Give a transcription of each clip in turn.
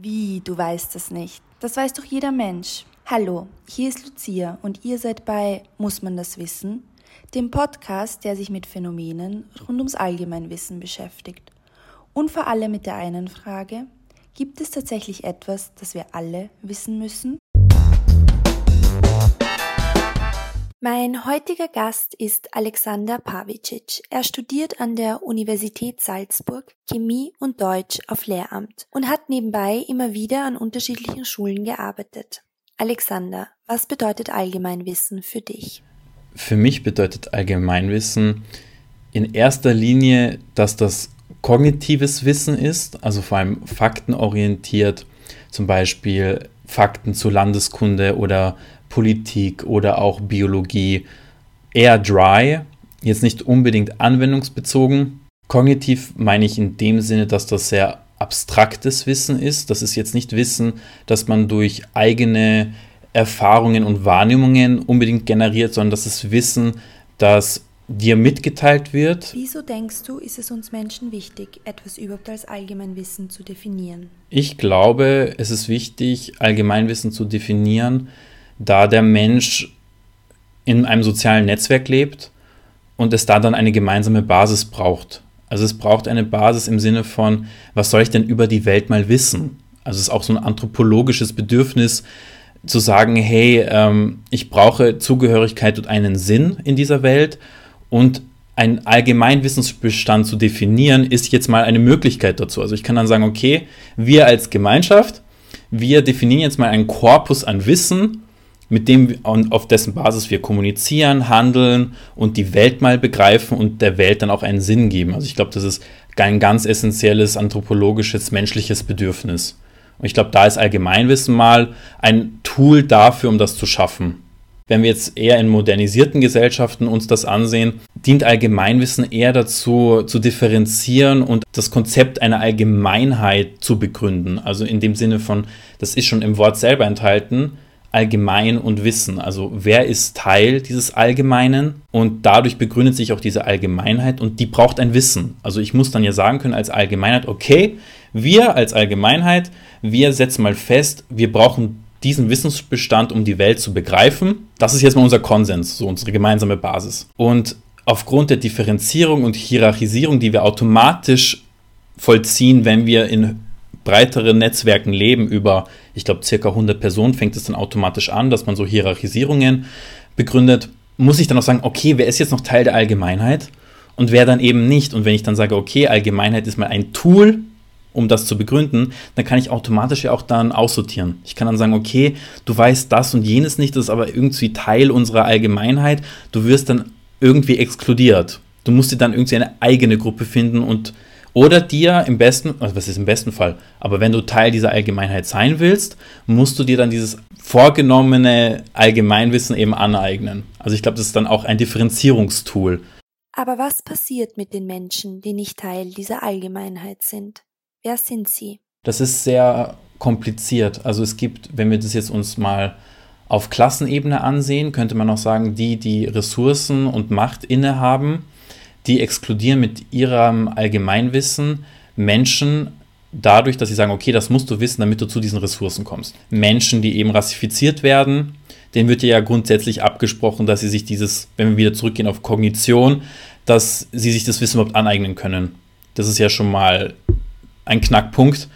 Wie, du weißt es nicht? Das weiß doch jeder Mensch. Hallo, hier ist Lucia und ihr seid bei Muss man das wissen? Dem Podcast, der sich mit Phänomenen rund ums Allgemeinwissen beschäftigt. Und vor allem mit der einen Frage, gibt es tatsächlich etwas, das wir alle wissen müssen? Mein heutiger Gast ist Alexander Pavicic. Er studiert an der Universität Salzburg Chemie und Deutsch auf Lehramt und hat nebenbei immer wieder an unterschiedlichen Schulen gearbeitet. Alexander, was bedeutet Allgemeinwissen für dich? Für mich bedeutet Allgemeinwissen in erster Linie, dass das kognitives Wissen ist, also vor allem faktenorientiert, zum Beispiel Fakten zu Landeskunde oder Politik oder auch Biologie eher dry, jetzt nicht unbedingt anwendungsbezogen. Kognitiv meine ich in dem Sinne, dass das sehr abstraktes Wissen ist. Das ist jetzt nicht Wissen, das man durch eigene Erfahrungen und Wahrnehmungen unbedingt generiert, sondern das ist Wissen, das dir mitgeteilt wird. Wieso denkst du, ist es uns Menschen wichtig, etwas überhaupt als Allgemeinwissen zu definieren? Ich glaube, es ist wichtig, Allgemeinwissen zu definieren, da der Mensch in einem sozialen Netzwerk lebt und es da dann eine gemeinsame Basis braucht. Also es braucht eine Basis im Sinne von, was soll ich denn über die Welt mal wissen? Also es ist auch so ein anthropologisches Bedürfnis zu sagen, hey, ähm, ich brauche Zugehörigkeit und einen Sinn in dieser Welt und ein Allgemeinwissensbestand zu definieren, ist jetzt mal eine Möglichkeit dazu. Also ich kann dann sagen, okay, wir als Gemeinschaft, wir definieren jetzt mal einen Korpus an Wissen mit dem und auf dessen Basis wir kommunizieren, handeln und die Welt mal begreifen und der Welt dann auch einen Sinn geben. Also ich glaube, das ist ein ganz essentielles anthropologisches, menschliches Bedürfnis. Und ich glaube, da ist Allgemeinwissen mal ein Tool dafür, um das zu schaffen. Wenn wir jetzt eher in modernisierten Gesellschaften uns das ansehen, dient Allgemeinwissen eher dazu, zu differenzieren und das Konzept einer Allgemeinheit zu begründen. Also in dem Sinne von, das ist schon im Wort selber enthalten, allgemein und Wissen. Also wer ist Teil dieses Allgemeinen und dadurch begründet sich auch diese Allgemeinheit und die braucht ein Wissen. Also ich muss dann ja sagen können als Allgemeinheit, okay, wir als Allgemeinheit, wir setzen mal fest, wir brauchen diesen Wissensbestand, um die Welt zu begreifen. Das ist jetzt mal unser Konsens, so unsere gemeinsame Basis. Und aufgrund der Differenzierung und Hierarchisierung, die wir automatisch vollziehen, wenn wir in breiteren Netzwerken leben, über, ich glaube, circa 100 Personen, fängt es dann automatisch an, dass man so Hierarchisierungen begründet, muss ich dann auch sagen, okay, wer ist jetzt noch Teil der Allgemeinheit und wer dann eben nicht? Und wenn ich dann sage, okay, Allgemeinheit ist mal ein Tool, um das zu begründen, dann kann ich automatisch ja auch dann aussortieren. Ich kann dann sagen, okay, du weißt das und jenes nicht, das ist aber irgendwie Teil unserer Allgemeinheit. Du wirst dann irgendwie exkludiert. Du musst dir dann irgendwie eine eigene Gruppe finden und oder dir im besten, also was ist im besten Fall, aber wenn du Teil dieser Allgemeinheit sein willst, musst du dir dann dieses vorgenommene Allgemeinwissen eben aneignen. Also ich glaube, das ist dann auch ein Differenzierungstool. Aber was passiert mit den Menschen, die nicht Teil dieser Allgemeinheit sind? Wer sind sie? Das ist sehr kompliziert. Also es gibt, wenn wir das jetzt uns mal auf Klassenebene ansehen, könnte man auch sagen, die, die Ressourcen und Macht innehaben, die exkludieren mit ihrem Allgemeinwissen Menschen dadurch, dass sie sagen, okay, das musst du wissen, damit du zu diesen Ressourcen kommst. Menschen, die eben rassifiziert werden, denen wird ja grundsätzlich abgesprochen, dass sie sich dieses, wenn wir wieder zurückgehen auf Kognition, dass sie sich das Wissen überhaupt aneignen können. Das ist ja schon mal ein Knackpunkt.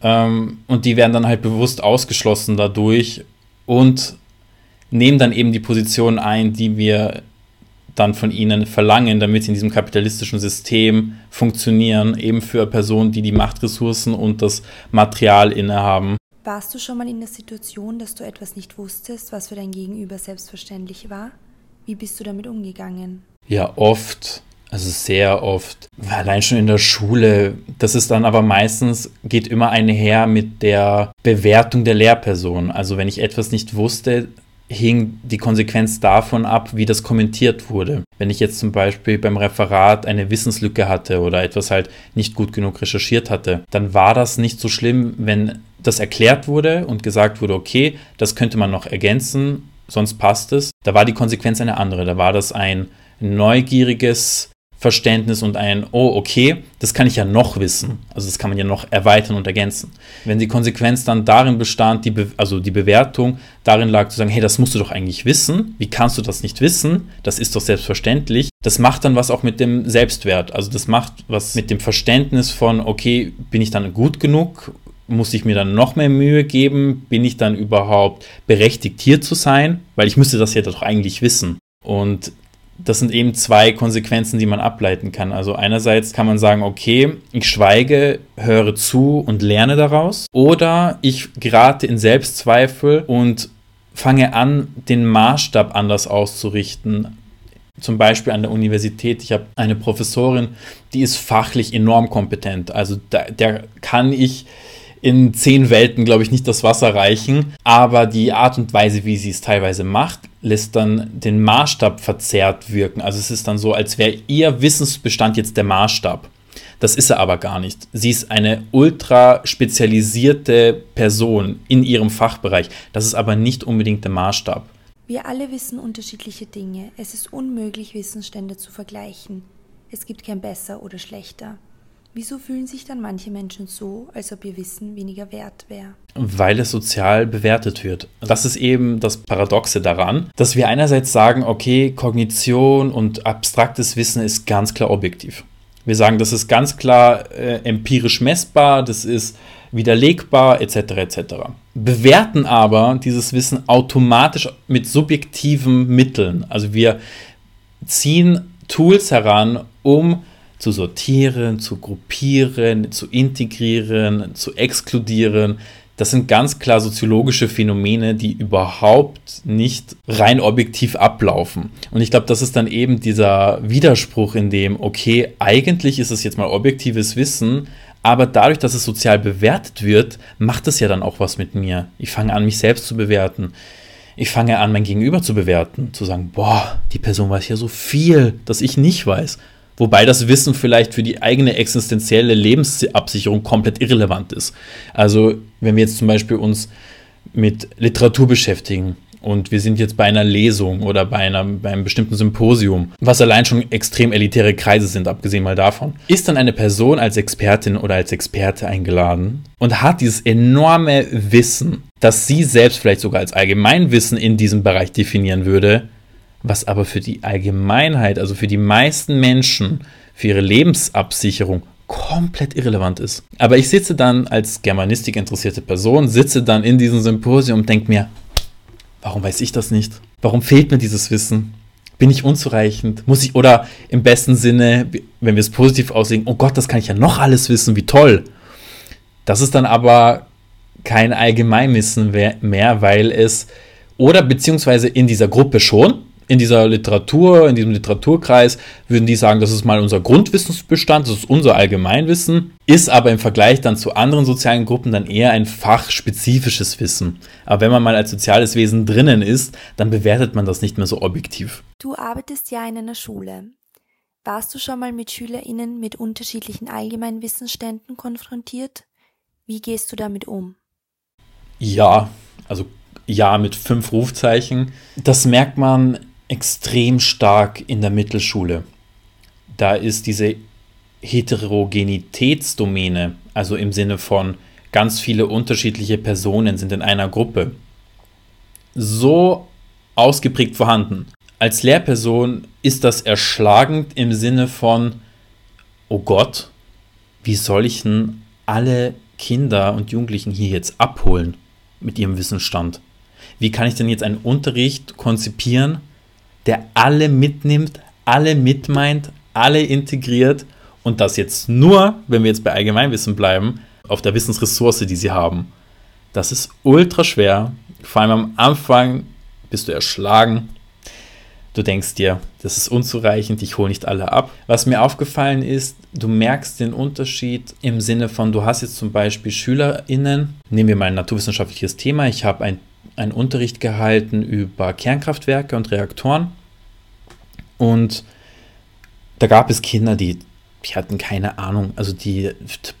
Ähm, und die werden dann halt bewusst ausgeschlossen dadurch und nehmen dann eben die Position ein, die wir dann von ihnen verlangen, damit sie in diesem kapitalistischen System funktionieren, eben für Personen, die die Machtressourcen und das Material innehaben. Warst du schon mal in der Situation, dass du etwas nicht wusstest, was für dein Gegenüber selbstverständlich war? Wie bist du damit umgegangen? Ja, oft. Also sehr oft. Allein schon in der Schule. Das ist dann aber meistens, geht immer einher mit der Bewertung der Lehrperson. Also wenn ich etwas nicht wusste, hing die Konsequenz davon ab, wie das kommentiert wurde. Wenn ich jetzt zum Beispiel beim Referat eine Wissenslücke hatte oder etwas halt nicht gut genug recherchiert hatte, dann war das nicht so schlimm, wenn das erklärt wurde und gesagt wurde, okay, das könnte man noch ergänzen, sonst passt es. Da war die Konsequenz eine andere. Da war das ein neugieriges Verständnis und ein, oh, okay, das kann ich ja noch wissen. Also das kann man ja noch erweitern und ergänzen. Wenn die Konsequenz dann darin bestand, die also die Bewertung darin lag zu sagen, hey, das musst du doch eigentlich wissen. Wie kannst du das nicht wissen? Das ist doch selbstverständlich. Das macht dann was auch mit dem Selbstwert. Also das macht was mit dem Verständnis von, okay, bin ich dann gut genug? Muss ich mir dann noch mehr Mühe geben? Bin ich dann überhaupt berechtigt, hier zu sein? Weil ich müsste das ja doch eigentlich wissen. Und das sind eben zwei Konsequenzen, die man ableiten kann. Also einerseits kann man sagen, okay, ich schweige, höre zu und lerne daraus. Oder ich gerate in Selbstzweifel und fange an, den Maßstab anders auszurichten. Zum Beispiel an der Universität. Ich habe eine Professorin, die ist fachlich enorm kompetent. Also da, der kann ich in zehn Welten, glaube ich, nicht das Wasser reichen. Aber die Art und Weise, wie sie es teilweise macht, lässt dann den Maßstab verzerrt wirken. Also es ist dann so, als wäre ihr Wissensbestand jetzt der Maßstab. Das ist er aber gar nicht. Sie ist eine ultra spezialisierte Person in ihrem Fachbereich. Das ist aber nicht unbedingt der Maßstab. Wir alle wissen unterschiedliche Dinge. Es ist unmöglich, Wissensstände zu vergleichen. Es gibt kein besser oder schlechter. Wieso fühlen sich dann manche Menschen so, als ob ihr Wissen weniger wert wäre? Weil es sozial bewertet wird. Das ist eben das Paradoxe daran, dass wir einerseits sagen, okay, Kognition und abstraktes Wissen ist ganz klar objektiv. Wir sagen, das ist ganz klar äh, empirisch messbar, das ist widerlegbar, etc. etc. Bewerten aber dieses Wissen automatisch mit subjektiven Mitteln. Also wir ziehen Tools heran, um zu sortieren, zu gruppieren, zu integrieren, zu exkludieren. Das sind ganz klar soziologische Phänomene, die überhaupt nicht rein objektiv ablaufen. Und ich glaube, das ist dann eben dieser Widerspruch, in dem, okay, eigentlich ist es jetzt mal objektives Wissen, aber dadurch, dass es sozial bewertet wird, macht es ja dann auch was mit mir. Ich fange an, mich selbst zu bewerten. Ich fange an, mein Gegenüber zu bewerten, zu sagen, boah, die Person weiß ja so viel, dass ich nicht weiß. Wobei das Wissen vielleicht für die eigene existenzielle Lebensabsicherung komplett irrelevant ist. Also wenn wir jetzt zum Beispiel uns mit Literatur beschäftigen und wir sind jetzt bei einer Lesung oder bei, einer, bei einem bestimmten Symposium, was allein schon extrem elitäre Kreise sind, abgesehen mal davon, ist dann eine Person als Expertin oder als Experte eingeladen und hat dieses enorme Wissen, das sie selbst vielleicht sogar als Allgemeinwissen in diesem Bereich definieren würde, was aber für die Allgemeinheit, also für die meisten Menschen, für ihre Lebensabsicherung komplett irrelevant ist. Aber ich sitze dann als Germanistik interessierte Person, sitze dann in diesem Symposium und denke mir, warum weiß ich das nicht? Warum fehlt mir dieses Wissen? Bin ich unzureichend? Muss ich, oder im besten Sinne, wenn wir es positiv auslegen, oh Gott, das kann ich ja noch alles wissen, wie toll. Das ist dann aber kein Allgemeinwissen mehr, weil es, oder beziehungsweise in dieser Gruppe schon, in dieser Literatur, in diesem Literaturkreis, würden die sagen, das ist mal unser Grundwissensbestand, das ist unser Allgemeinwissen, ist aber im Vergleich dann zu anderen sozialen Gruppen dann eher ein fachspezifisches Wissen. Aber wenn man mal als soziales Wesen drinnen ist, dann bewertet man das nicht mehr so objektiv. Du arbeitest ja in einer Schule. Warst du schon mal mit SchülerInnen mit unterschiedlichen Allgemeinwissensständen konfrontiert? Wie gehst du damit um? Ja, also ja mit fünf Rufzeichen. Das merkt man extrem stark in der Mittelschule. Da ist diese Heterogenitätsdomäne, also im Sinne von ganz viele unterschiedliche Personen sind in einer Gruppe, so ausgeprägt vorhanden. Als Lehrperson ist das erschlagend im Sinne von, oh Gott, wie soll ich denn alle Kinder und Jugendlichen hier jetzt abholen mit ihrem Wissensstand? Wie kann ich denn jetzt einen Unterricht konzipieren, der alle mitnimmt, alle mitmeint, alle integriert und das jetzt nur, wenn wir jetzt bei Allgemeinwissen bleiben, auf der Wissensressource, die sie haben. Das ist ultra schwer. Vor allem am Anfang bist du erschlagen. Du denkst dir, das ist unzureichend, ich hole nicht alle ab. Was mir aufgefallen ist, du merkst den Unterschied im Sinne von, du hast jetzt zum Beispiel SchülerInnen, nehmen wir mal ein naturwissenschaftliches Thema, ich habe ein, einen Unterricht gehalten über Kernkraftwerke und Reaktoren und da gab es Kinder, die, die hatten keine Ahnung, also die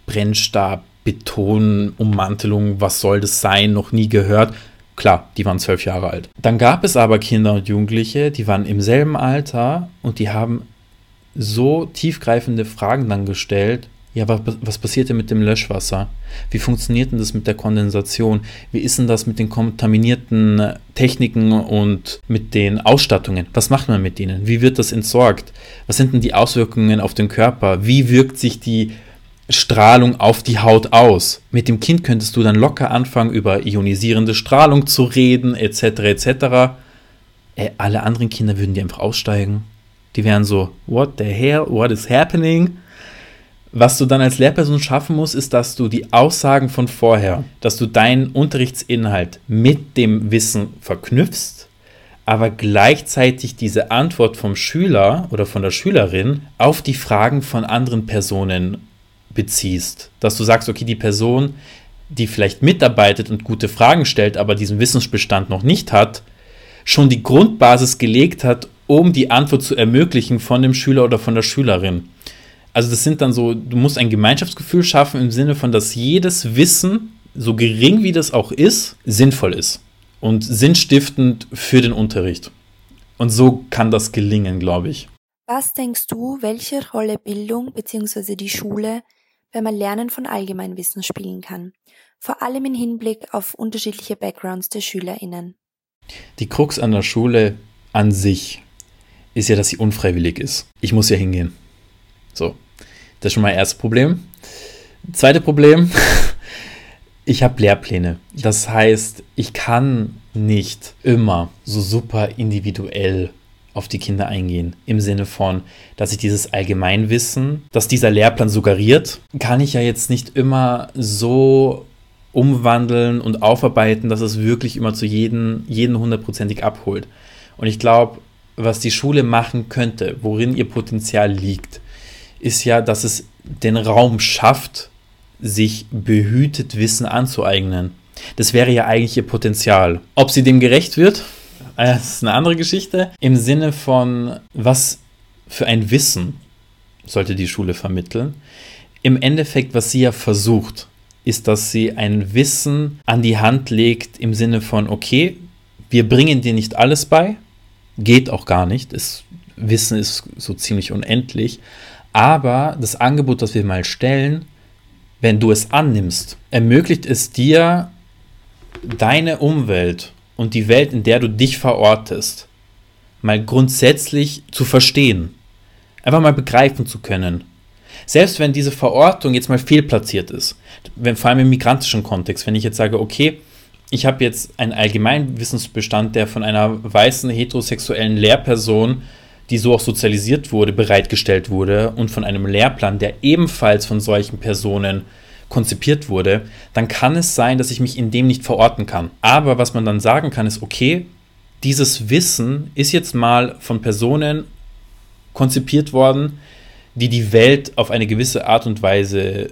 Brennstab, Beton, Ummantelung, was soll das sein, noch nie gehört. Klar, die waren zwölf Jahre alt. Dann gab es aber Kinder und Jugendliche, die waren im selben Alter und die haben so tiefgreifende Fragen dann gestellt. Ja, aber was passiert denn mit dem Löschwasser? Wie funktioniert denn das mit der Kondensation? Wie ist denn das mit den kontaminierten Techniken und mit den Ausstattungen? Was macht man mit denen? Wie wird das entsorgt? Was sind denn die Auswirkungen auf den Körper? Wie wirkt sich die Strahlung auf die Haut aus? Mit dem Kind könntest du dann locker anfangen, über ionisierende Strahlung zu reden, etc. etc. Äh, alle anderen Kinder würden die einfach aussteigen. Die wären so, what the hell, what is happening? Was du dann als Lehrperson schaffen musst, ist, dass du die Aussagen von vorher, dass du deinen Unterrichtsinhalt mit dem Wissen verknüpfst, aber gleichzeitig diese Antwort vom Schüler oder von der Schülerin auf die Fragen von anderen Personen beziehst. Dass du sagst, okay, die Person, die vielleicht mitarbeitet und gute Fragen stellt, aber diesen Wissensbestand noch nicht hat, schon die Grundbasis gelegt hat, um die Antwort zu ermöglichen von dem Schüler oder von der Schülerin. Also das sind dann so, du musst ein Gemeinschaftsgefühl schaffen im Sinne von, dass jedes Wissen, so gering wie das auch ist, sinnvoll ist und sinnstiftend für den Unterricht. Und so kann das gelingen, glaube ich. Was denkst du, welche Rolle Bildung bzw. die Schule beim Erlernen von Allgemeinwissen spielen kann? Vor allem im Hinblick auf unterschiedliche Backgrounds der SchülerInnen. Die Krux an der Schule an sich ist ja, dass sie unfreiwillig ist. Ich muss ja hingehen. So, das ist schon mein erstes Problem. Zweite Problem, ich habe Lehrpläne. Das heißt, ich kann nicht immer so super individuell auf die Kinder eingehen. Im Sinne von, dass ich dieses Allgemeinwissen, das dieser Lehrplan suggeriert, kann ich ja jetzt nicht immer so umwandeln und aufarbeiten, dass es wirklich immer zu jedem, jeden hundertprozentig abholt. Und ich glaube, was die Schule machen könnte, worin ihr Potenzial liegt, ist ja, dass es den Raum schafft, sich behütet Wissen anzueignen. Das wäre ja eigentlich ihr Potenzial. Ob sie dem gerecht wird, äh, ist eine andere Geschichte. Im Sinne von, was für ein Wissen sollte die Schule vermitteln. Im Endeffekt, was sie ja versucht, ist, dass sie ein Wissen an die Hand legt im Sinne von, okay, wir bringen dir nicht alles bei, geht auch gar nicht. Das Wissen ist so ziemlich unendlich. Aber das Angebot, das wir mal stellen, wenn du es annimmst, ermöglicht es dir, deine Umwelt und die Welt, in der du dich verortest, mal grundsätzlich zu verstehen. Einfach mal begreifen zu können. Selbst wenn diese Verortung jetzt mal fehlplatziert ist, wenn, vor allem im migrantischen Kontext, wenn ich jetzt sage, okay, ich habe jetzt einen Allgemeinwissensbestand, der von einer weißen heterosexuellen Lehrperson, die so auch sozialisiert wurde, bereitgestellt wurde und von einem Lehrplan, der ebenfalls von solchen Personen konzipiert wurde, dann kann es sein, dass ich mich in dem nicht verorten kann. Aber was man dann sagen kann, ist, okay, dieses Wissen ist jetzt mal von Personen konzipiert worden, die die Welt auf eine gewisse Art und Weise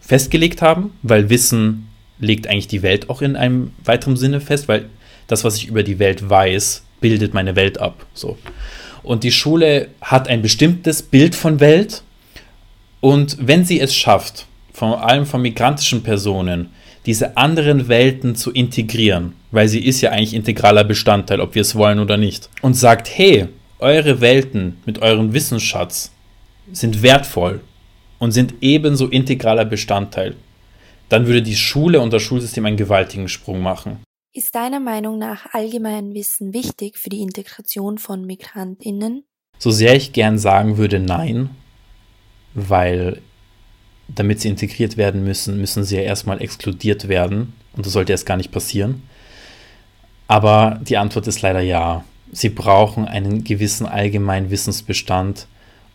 festgelegt haben, weil Wissen legt eigentlich die Welt auch in einem weiteren Sinne fest, weil das, was ich über die Welt weiß, bildet meine Welt ab. So. Und die Schule hat ein bestimmtes Bild von Welt. Und wenn sie es schafft, vor allem von migrantischen Personen, diese anderen Welten zu integrieren, weil sie ist ja eigentlich integraler Bestandteil, ob wir es wollen oder nicht, und sagt, hey, eure Welten mit eurem Wissensschatz sind wertvoll und sind ebenso integraler Bestandteil dann würde die Schule und das Schulsystem einen gewaltigen Sprung machen. Ist deiner Meinung nach Allgemeinwissen wichtig für die Integration von Migrantinnen? So sehr ich gern sagen würde, nein, weil damit sie integriert werden müssen, müssen sie ja erstmal exkludiert werden und das sollte erst gar nicht passieren. Aber die Antwort ist leider ja. Sie brauchen einen gewissen allgemeinen Wissensbestand,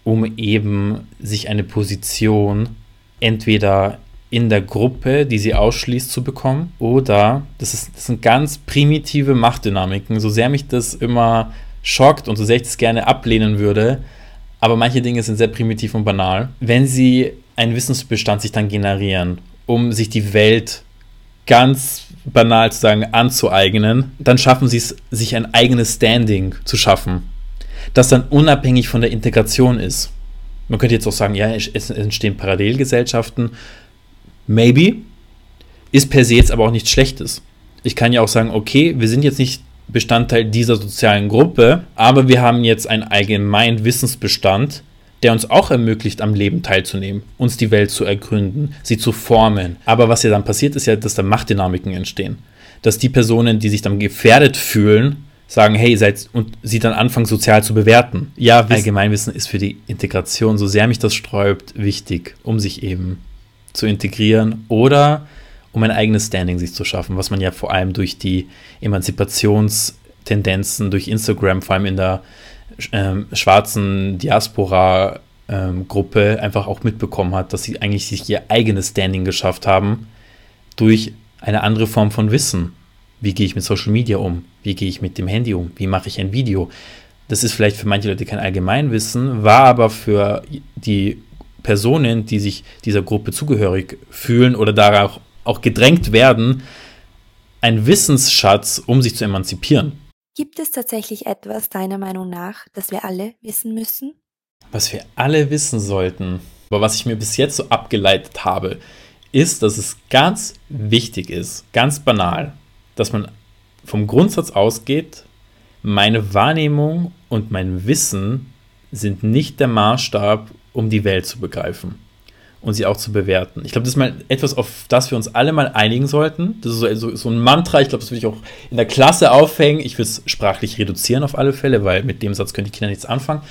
um eben sich eine Position entweder in der Gruppe, die sie ausschließt, zu bekommen. Oder, das, ist, das sind ganz primitive Machtdynamiken, so sehr mich das immer schockt und so sehr ich das gerne ablehnen würde, aber manche Dinge sind sehr primitiv und banal. Wenn sie einen Wissensbestand sich dann generieren, um sich die Welt ganz banal zu sagen anzueignen, dann schaffen sie es, sich ein eigenes Standing zu schaffen, das dann unabhängig von der Integration ist. Man könnte jetzt auch sagen, ja, es entstehen Parallelgesellschaften, Maybe. Ist per se jetzt aber auch nichts Schlechtes. Ich kann ja auch sagen, okay, wir sind jetzt nicht Bestandteil dieser sozialen Gruppe, aber wir haben jetzt einen allgemeinen Wissensbestand, der uns auch ermöglicht, am Leben teilzunehmen, uns die Welt zu ergründen, sie zu formen. Aber was ja dann passiert, ist ja, dass da Machtdynamiken entstehen. Dass die Personen, die sich dann gefährdet fühlen, sagen, hey, seid und sie dann anfangen, sozial zu bewerten. Ja, Allgemeinwissen ist für die Integration, so sehr mich das sträubt, wichtig, um sich eben zu integrieren oder um ein eigenes Standing sich zu schaffen, was man ja vor allem durch die Emanzipationstendenzen, durch Instagram, vor allem in der ähm, schwarzen Diaspora-Gruppe ähm, einfach auch mitbekommen hat, dass sie eigentlich sich ihr eigenes Standing geschafft haben durch eine andere Form von Wissen. Wie gehe ich mit Social Media um? Wie gehe ich mit dem Handy um? Wie mache ich ein Video? Das ist vielleicht für manche Leute kein Allgemeinwissen, war aber für die Personen, die sich dieser Gruppe zugehörig fühlen oder darauf auch gedrängt werden, ein Wissensschatz, um sich zu emanzipieren. Gibt es tatsächlich etwas deiner Meinung nach, das wir alle wissen müssen? Was wir alle wissen sollten, aber was ich mir bis jetzt so abgeleitet habe, ist, dass es ganz wichtig ist, ganz banal, dass man vom Grundsatz ausgeht, meine Wahrnehmung und mein Wissen sind nicht der Maßstab, um die Welt zu begreifen und sie auch zu bewerten. Ich glaube, das ist mal etwas, auf das wir uns alle mal einigen sollten. Das ist so, so, so ein Mantra, ich glaube, das würde ich auch in der Klasse aufhängen. Ich würde es sprachlich reduzieren auf alle Fälle, weil mit dem Satz können die Kinder nichts anfangen.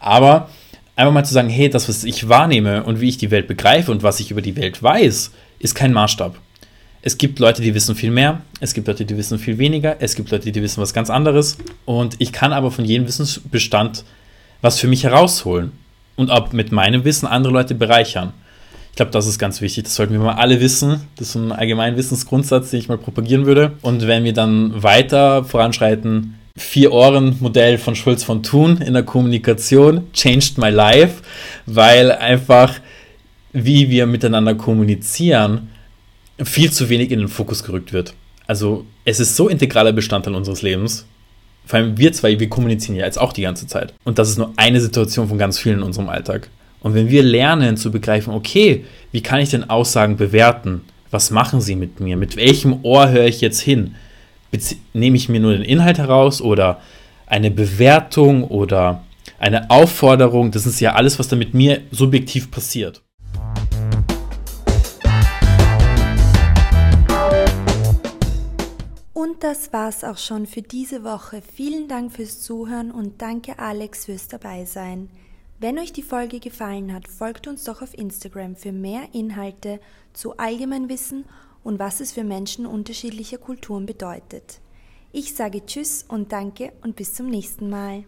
Aber einfach mal zu sagen, hey, das, was ich wahrnehme und wie ich die Welt begreife und was ich über die Welt weiß, ist kein Maßstab. Es gibt Leute, die wissen viel mehr, es gibt Leute, die wissen viel weniger, es gibt Leute, die wissen was ganz anderes. Und ich kann aber von jedem Wissensbestand was für mich herausholen und auch mit meinem Wissen andere Leute bereichern. Ich glaube, das ist ganz wichtig. Das sollten wir mal alle wissen. Das ist ein allgemeiner Wissensgrundsatz, den ich mal propagieren würde. Und wenn wir dann weiter voranschreiten, Vier-Ohren-Modell von Schulz von Thun in der Kommunikation changed my life, weil einfach, wie wir miteinander kommunizieren, viel zu wenig in den Fokus gerückt wird. Also es ist so integraler Bestandteil unseres Lebens. Vor allem wir zwei, wir kommunizieren ja jetzt auch die ganze Zeit. Und das ist nur eine Situation von ganz vielen in unserem Alltag. Und wenn wir lernen zu begreifen, okay, wie kann ich denn Aussagen bewerten? Was machen sie mit mir? Mit welchem Ohr höre ich jetzt hin? Bezie nehme ich mir nur den Inhalt heraus oder eine Bewertung oder eine Aufforderung? Das ist ja alles, was da mit mir subjektiv passiert. Und das war's auch schon für diese Woche. Vielen Dank fürs Zuhören und danke Alex fürs Dabeisein. Wenn euch die Folge gefallen hat, folgt uns doch auf Instagram für mehr Inhalte zu Allgemeinwissen und was es für Menschen unterschiedlicher Kulturen bedeutet. Ich sage Tschüss und danke und bis zum nächsten Mal.